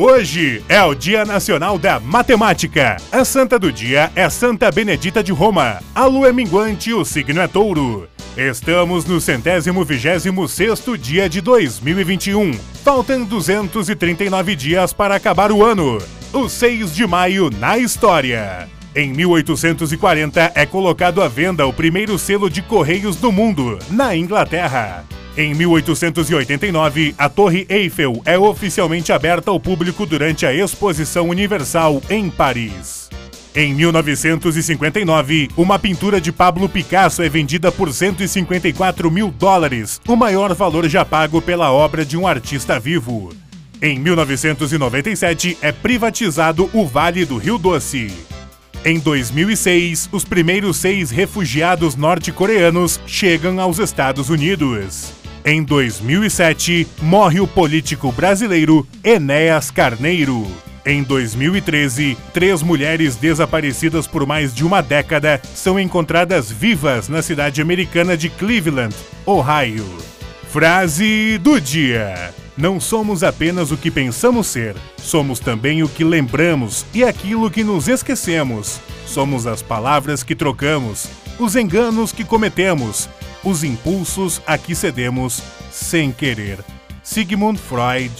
Hoje é o Dia Nacional da Matemática. A santa do dia é Santa Benedita de Roma. A lua é minguante e o signo é touro. Estamos no centésimo vigésimo sexto dia de 2021. Faltam 239 dias para acabar o ano. O 6 de maio na história. Em 1840 é colocado à venda o primeiro selo de correios do mundo, na Inglaterra. Em 1889, a Torre Eiffel é oficialmente aberta ao público durante a Exposição Universal em Paris. Em 1959, uma pintura de Pablo Picasso é vendida por 154 mil dólares, o maior valor já pago pela obra de um artista vivo. Em 1997, é privatizado o Vale do Rio Doce. Em 2006, os primeiros seis refugiados norte-coreanos chegam aos Estados Unidos. Em 2007, morre o político brasileiro Enéas Carneiro. Em 2013, três mulheres desaparecidas por mais de uma década são encontradas vivas na cidade americana de Cleveland, Ohio. Frase do dia: Não somos apenas o que pensamos ser, somos também o que lembramos e aquilo que nos esquecemos. Somos as palavras que trocamos, os enganos que cometemos os impulsos a que cedemos sem querer. Sigmund Freud